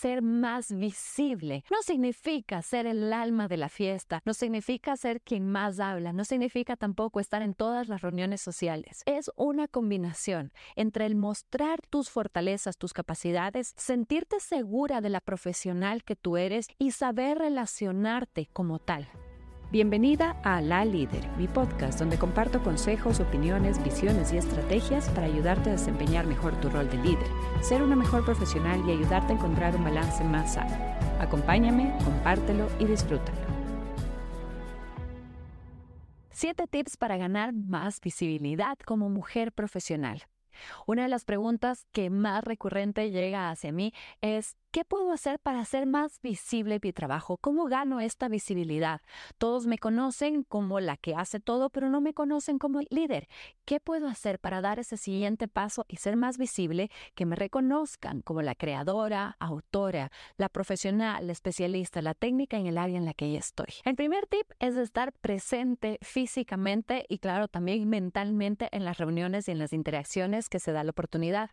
ser más visible. No significa ser el alma de la fiesta, no significa ser quien más habla, no significa tampoco estar en todas las reuniones sociales. Es una combinación entre el mostrar tus fortalezas, tus capacidades, sentirte segura de la profesional que tú eres y saber relacionarte como tal. Bienvenida a La Líder, mi podcast donde comparto consejos, opiniones, visiones y estrategias para ayudarte a desempeñar mejor tu rol de líder, ser una mejor profesional y ayudarte a encontrar un balance más sano. Acompáñame, compártelo y disfrútalo. Siete tips para ganar más visibilidad como mujer profesional. Una de las preguntas que más recurrente llega hacia mí es ¿Qué puedo hacer para hacer más visible mi trabajo? ¿Cómo gano esta visibilidad? Todos me conocen como la que hace todo, pero no me conocen como líder. ¿Qué puedo hacer para dar ese siguiente paso y ser más visible? Que me reconozcan como la creadora, autora, la profesional, la especialista, la técnica en el área en la que estoy. El primer tip es estar presente físicamente y claro, también mentalmente en las reuniones y en las interacciones que se da la oportunidad.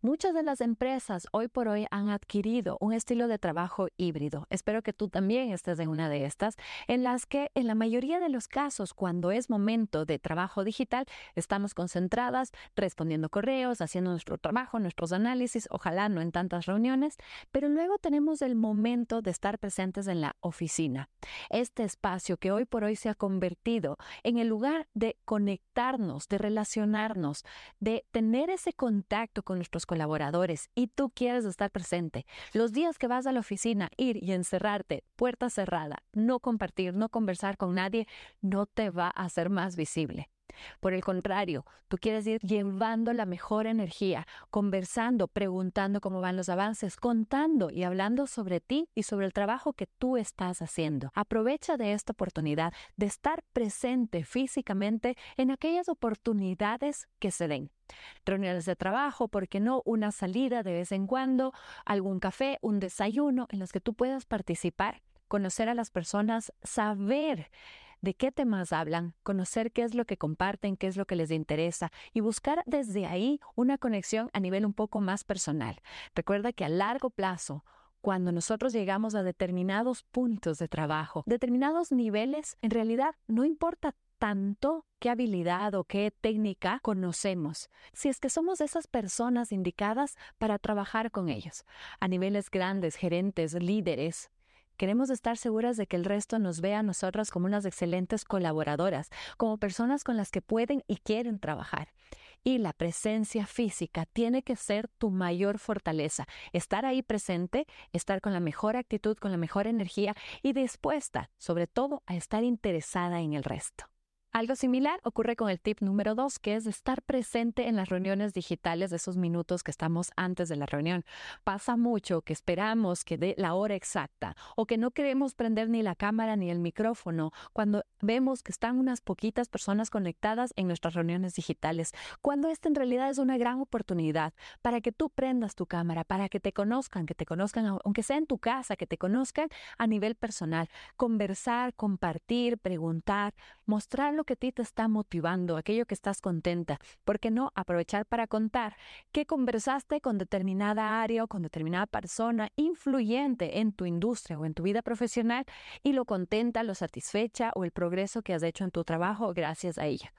Muchas de las empresas hoy por hoy han adquirido un estilo de trabajo híbrido. Espero que tú también estés en una de estas, en las que en la mayoría de los casos, cuando es momento de trabajo digital, estamos concentradas respondiendo correos, haciendo nuestro trabajo, nuestros análisis, ojalá no en tantas reuniones, pero luego tenemos el momento de estar presentes en la oficina. Este espacio que hoy por hoy se ha convertido en el lugar de conectarnos, de relacionarnos, de tener ese contacto con nuestros colaboradores y tú quieres estar presente, los días que vas a la oficina, ir y encerrarte, puerta cerrada, no compartir, no conversar con nadie, no te va a hacer más visible. Por el contrario, tú quieres ir llevando la mejor energía, conversando, preguntando cómo van los avances, contando y hablando sobre ti y sobre el trabajo que tú estás haciendo. Aprovecha de esta oportunidad de estar presente físicamente en aquellas oportunidades que se den reuniones de trabajo, ¿por qué no? Una salida de vez en cuando, algún café, un desayuno en los que tú puedas participar, conocer a las personas, saber de qué temas hablan, conocer qué es lo que comparten, qué es lo que les interesa y buscar desde ahí una conexión a nivel un poco más personal. Recuerda que a largo plazo, cuando nosotros llegamos a determinados puntos de trabajo, determinados niveles, en realidad no importa tanto qué habilidad o qué técnica conocemos, si es que somos esas personas indicadas para trabajar con ellos. A niveles grandes, gerentes, líderes, queremos estar seguras de que el resto nos vea a nosotras como unas excelentes colaboradoras, como personas con las que pueden y quieren trabajar. Y la presencia física tiene que ser tu mayor fortaleza. Estar ahí presente, estar con la mejor actitud, con la mejor energía y dispuesta, sobre todo, a estar interesada en el resto. Algo similar ocurre con el tip número dos, que es estar presente en las reuniones digitales de esos minutos que estamos antes de la reunión. Pasa mucho que esperamos que dé la hora exacta o que no queremos prender ni la cámara ni el micrófono cuando vemos que están unas poquitas personas conectadas en nuestras reuniones digitales, cuando esta en realidad es una gran oportunidad para que tú prendas tu cámara, para que te conozcan, que te conozcan, aunque sea en tu casa, que te conozcan a nivel personal, conversar, compartir, preguntar, mostrar que a ti te está motivando, aquello que estás contenta. ¿Por qué no aprovechar para contar que conversaste con determinada área o con determinada persona influyente en tu industria o en tu vida profesional y lo contenta, lo satisfecha o el progreso que has hecho en tu trabajo gracias a ella?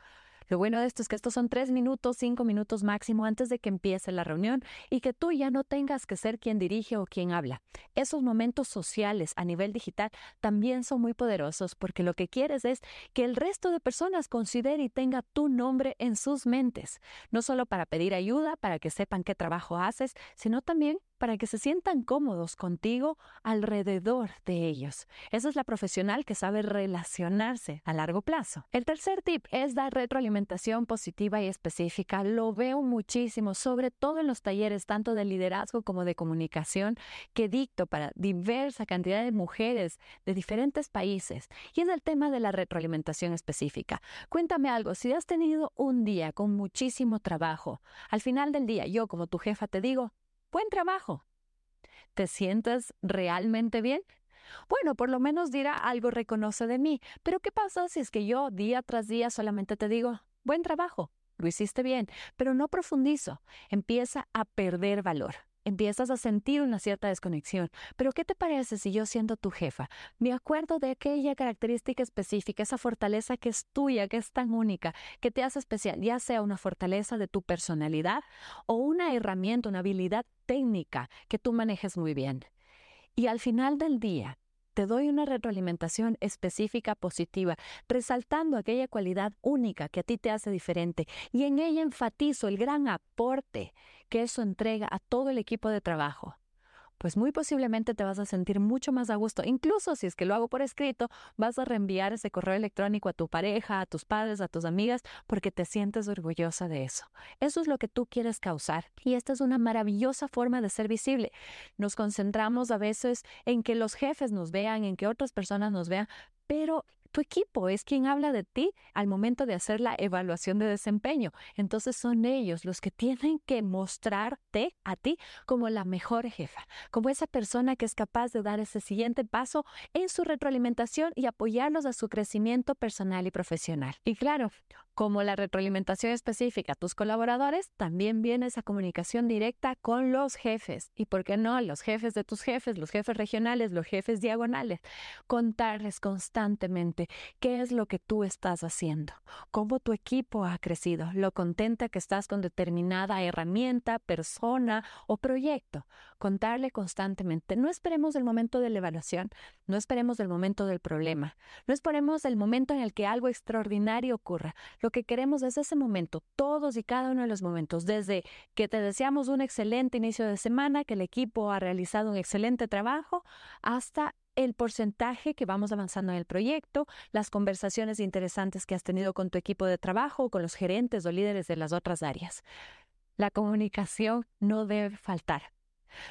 Lo bueno de esto es que estos son tres minutos, cinco minutos máximo antes de que empiece la reunión y que tú ya no tengas que ser quien dirige o quien habla. Esos momentos sociales a nivel digital también son muy poderosos porque lo que quieres es que el resto de personas considere y tenga tu nombre en sus mentes, no solo para pedir ayuda, para que sepan qué trabajo haces, sino también para que se sientan cómodos contigo alrededor de ellos. Esa es la profesional que sabe relacionarse a largo plazo. El tercer tip es dar retroalimentación positiva y específica. Lo veo muchísimo, sobre todo en los talleres tanto de liderazgo como de comunicación que dicto para diversa cantidad de mujeres de diferentes países. Y es el tema de la retroalimentación específica. Cuéntame algo, si has tenido un día con muchísimo trabajo, al final del día yo como tu jefa te digo, Buen trabajo. ¿Te sientes realmente bien? Bueno, por lo menos dirá algo reconoce de mí. Pero ¿qué pasa si es que yo día tras día solamente te digo, buen trabajo, lo hiciste bien, pero no profundizo, empieza a perder valor. Empiezas a sentir una cierta desconexión. Pero ¿qué te parece si yo siendo tu jefa me acuerdo de aquella característica específica, esa fortaleza que es tuya, que es tan única, que te hace especial, ya sea una fortaleza de tu personalidad o una herramienta, una habilidad técnica que tú manejes muy bien? Y al final del día, te doy una retroalimentación específica positiva, resaltando aquella cualidad única que a ti te hace diferente y en ella enfatizo el gran aporte que eso entrega a todo el equipo de trabajo pues muy posiblemente te vas a sentir mucho más a gusto. Incluso si es que lo hago por escrito, vas a reenviar ese correo electrónico a tu pareja, a tus padres, a tus amigas, porque te sientes orgullosa de eso. Eso es lo que tú quieres causar. Y esta es una maravillosa forma de ser visible. Nos concentramos a veces en que los jefes nos vean, en que otras personas nos vean, pero tu equipo es quien habla de ti al momento de hacer la evaluación de desempeño. Entonces son ellos los que tienen que mostrarte a ti como la mejor jefa, como esa persona que es capaz de dar ese siguiente paso en su retroalimentación y apoyarlos a su crecimiento personal y profesional. Y claro, como la retroalimentación específica a tus colaboradores, también viene esa comunicación directa con los jefes. Y por qué no, los jefes de tus jefes, los jefes regionales, los jefes diagonales. Contarles constantemente qué es lo que tú estás haciendo, cómo tu equipo ha crecido, lo contenta que estás con determinada herramienta, persona o proyecto. Contarle constantemente. No esperemos el momento de la evaluación, no esperemos el momento del problema, no esperemos el momento en el que algo extraordinario ocurra. Lo que queremos es ese momento, todos y cada uno de los momentos, desde que te deseamos un excelente inicio de semana, que el equipo ha realizado un excelente trabajo, hasta el porcentaje que vamos avanzando en el proyecto, las conversaciones interesantes que has tenido con tu equipo de trabajo, con los gerentes o líderes de las otras áreas. La comunicación no debe faltar.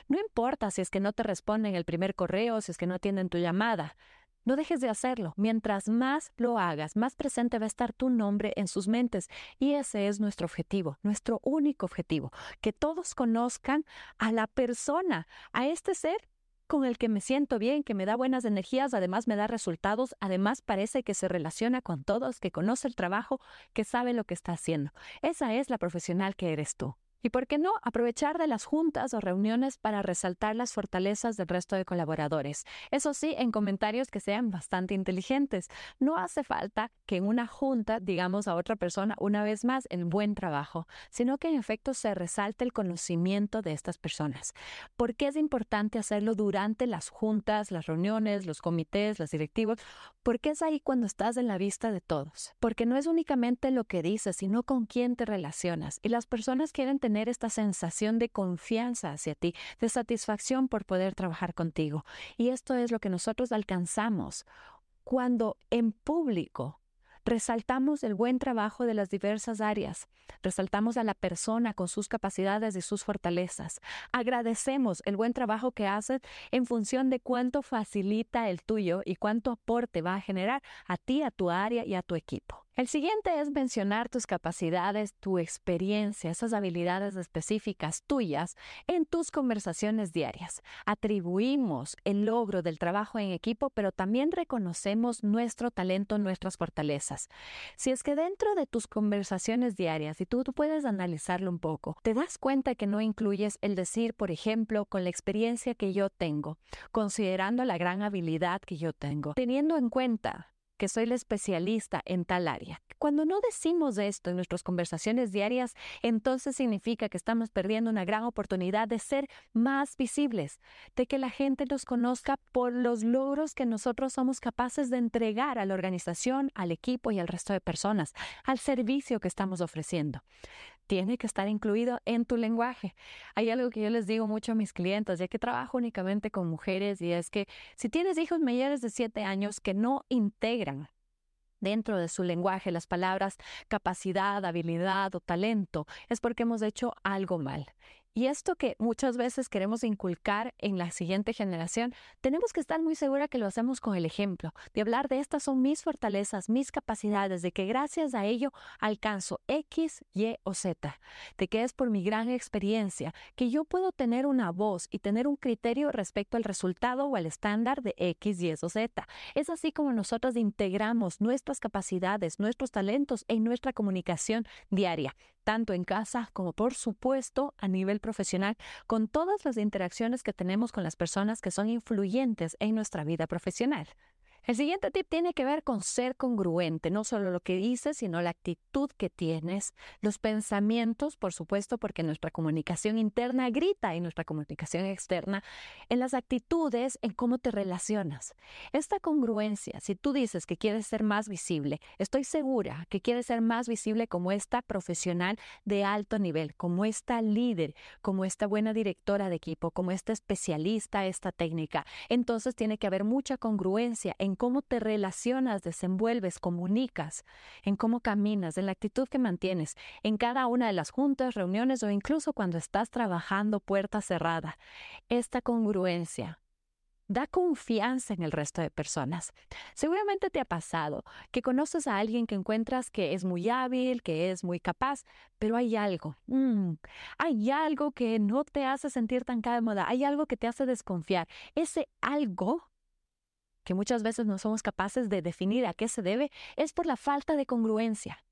No importa si es que no te responden el primer correo, si es que no atienden tu llamada. No dejes de hacerlo. Mientras más lo hagas, más presente va a estar tu nombre en sus mentes. Y ese es nuestro objetivo, nuestro único objetivo. Que todos conozcan a la persona, a este ser con el que me siento bien, que me da buenas energías, además me da resultados, además parece que se relaciona con todos, que conoce el trabajo, que sabe lo que está haciendo. Esa es la profesional que eres tú. Y por qué no aprovechar de las juntas o reuniones para resaltar las fortalezas del resto de colaboradores. Eso sí, en comentarios que sean bastante inteligentes. No hace falta que en una junta digamos a otra persona una vez más el buen trabajo, sino que en efecto se resalte el conocimiento de estas personas. ¿Por qué es importante hacerlo durante las juntas, las reuniones, los comités, los directivos? Porque es ahí cuando estás en la vista de todos. Porque no es únicamente lo que dices, sino con quién te relacionas. Y las personas quieren tener tener esta sensación de confianza hacia ti, de satisfacción por poder trabajar contigo. Y esto es lo que nosotros alcanzamos cuando en público resaltamos el buen trabajo de las diversas áreas, resaltamos a la persona con sus capacidades y sus fortalezas, agradecemos el buen trabajo que haces en función de cuánto facilita el tuyo y cuánto aporte va a generar a ti, a tu área y a tu equipo. El siguiente es mencionar tus capacidades, tu experiencia, esas habilidades específicas tuyas en tus conversaciones diarias. Atribuimos el logro del trabajo en equipo, pero también reconocemos nuestro talento, nuestras fortalezas. Si es que dentro de tus conversaciones diarias, y tú, tú puedes analizarlo un poco, te das cuenta que no incluyes el decir, por ejemplo, con la experiencia que yo tengo, considerando la gran habilidad que yo tengo, teniendo en cuenta que soy la especialista en tal área. Cuando no decimos esto en nuestras conversaciones diarias, entonces significa que estamos perdiendo una gran oportunidad de ser más visibles, de que la gente nos conozca por los logros que nosotros somos capaces de entregar a la organización, al equipo y al resto de personas, al servicio que estamos ofreciendo tiene que estar incluido en tu lenguaje. Hay algo que yo les digo mucho a mis clientes, ya que trabajo únicamente con mujeres, y es que si tienes hijos mayores de 7 años que no integran dentro de su lenguaje las palabras capacidad, habilidad o talento, es porque hemos hecho algo mal. Y esto que muchas veces queremos inculcar en la siguiente generación, tenemos que estar muy segura que lo hacemos con el ejemplo, de hablar de estas son mis fortalezas, mis capacidades, de que gracias a ello alcanzo X, Y o Z, de que es por mi gran experiencia que yo puedo tener una voz y tener un criterio respecto al resultado o al estándar de X, Y o Z. Es así como nosotros integramos nuestras capacidades, nuestros talentos en nuestra comunicación diaria. Tanto en casa como por supuesto a nivel profesional, con todas las interacciones que tenemos con las personas que son influyentes en nuestra vida profesional. El siguiente tip tiene que ver con ser congruente, no solo lo que dices, sino la actitud que tienes, los pensamientos, por supuesto, porque nuestra comunicación interna grita y nuestra comunicación externa, en las actitudes, en cómo te relacionas. Esta congruencia, si tú dices que quieres ser más visible, estoy segura que quieres ser más visible como esta profesional de alto nivel, como esta líder, como esta buena directora de equipo, como esta especialista, esta técnica. Entonces tiene que haber mucha congruencia en en cómo te relacionas, desenvuelves, comunicas, en cómo caminas, en la actitud que mantienes, en cada una de las juntas, reuniones o incluso cuando estás trabajando puerta cerrada. Esta congruencia da confianza en el resto de personas. Seguramente te ha pasado que conoces a alguien que encuentras que es muy hábil, que es muy capaz, pero hay algo, mm, hay algo que no te hace sentir tan cómoda, hay algo que te hace desconfiar. Ese algo que muchas veces no somos capaces de definir a qué se debe, es por la falta de congruencia.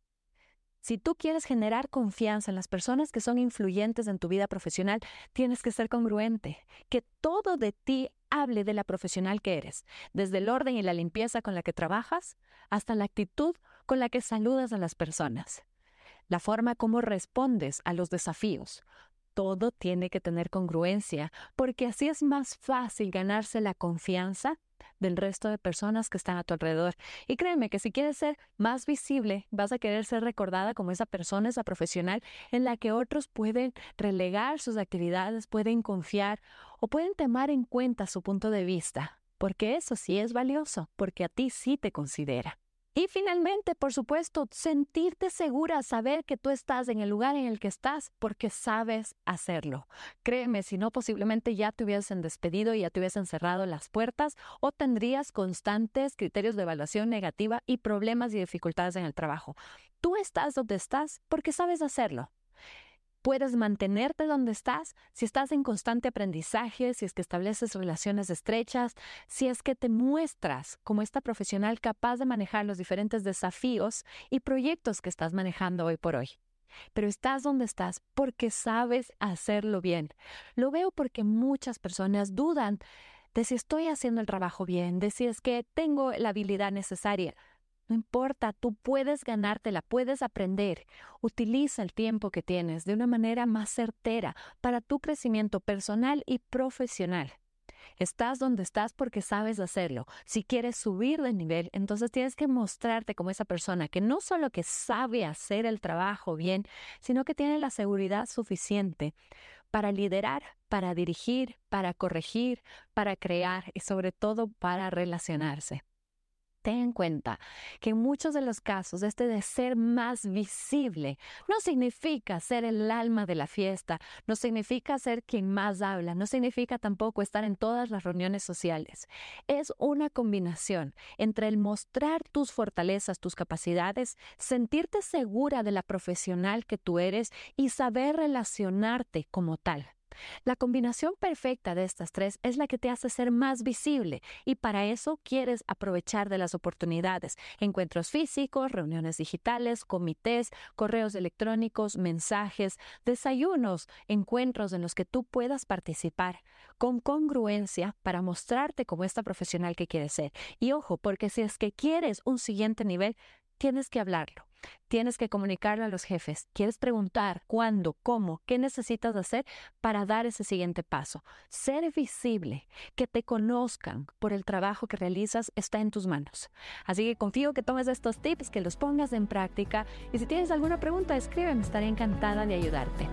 Si tú quieres generar confianza en las personas que son influyentes en tu vida profesional, tienes que ser congruente, que todo de ti hable de la profesional que eres, desde el orden y la limpieza con la que trabajas hasta la actitud con la que saludas a las personas, la forma como respondes a los desafíos. Todo tiene que tener congruencia, porque así es más fácil ganarse la confianza del resto de personas que están a tu alrededor. Y créeme que si quieres ser más visible, vas a querer ser recordada como esa persona, esa profesional en la que otros pueden relegar sus actividades, pueden confiar o pueden tomar en cuenta su punto de vista, porque eso sí es valioso, porque a ti sí te considera. Y finalmente, por supuesto, sentirte segura, saber que tú estás en el lugar en el que estás porque sabes hacerlo. Créeme, si no, posiblemente ya te hubiesen despedido y ya te hubiesen cerrado las puertas o tendrías constantes criterios de evaluación negativa y problemas y dificultades en el trabajo. Tú estás donde estás porque sabes hacerlo puedes mantenerte donde estás, si estás en constante aprendizaje, si es que estableces relaciones estrechas, si es que te muestras como esta profesional capaz de manejar los diferentes desafíos y proyectos que estás manejando hoy por hoy. Pero estás donde estás porque sabes hacerlo bien. Lo veo porque muchas personas dudan de si estoy haciendo el trabajo bien, de si es que tengo la habilidad necesaria. No importa, tú puedes ganártela, puedes aprender. Utiliza el tiempo que tienes de una manera más certera para tu crecimiento personal y profesional. Estás donde estás porque sabes hacerlo. Si quieres subir de nivel, entonces tienes que mostrarte como esa persona que no solo que sabe hacer el trabajo bien, sino que tiene la seguridad suficiente para liderar, para dirigir, para corregir, para crear y sobre todo para relacionarse ten en cuenta que en muchos de los casos este de ser más visible no significa ser el alma de la fiesta, no significa ser quien más habla, no significa tampoco estar en todas las reuniones sociales. Es una combinación entre el mostrar tus fortalezas, tus capacidades, sentirte segura de la profesional que tú eres y saber relacionarte como tal. La combinación perfecta de estas tres es la que te hace ser más visible y para eso quieres aprovechar de las oportunidades. Encuentros físicos, reuniones digitales, comités, correos electrónicos, mensajes, desayunos, encuentros en los que tú puedas participar con congruencia para mostrarte como esta profesional que quieres ser. Y ojo, porque si es que quieres un siguiente nivel, tienes que hablarlo. Tienes que comunicarlo a los jefes. Quieres preguntar cuándo, cómo, qué necesitas hacer para dar ese siguiente paso. Ser visible, que te conozcan por el trabajo que realizas está en tus manos. Así que confío que tomes estos tips, que los pongas en práctica y si tienes alguna pregunta, escríbeme, estaré encantada de ayudarte.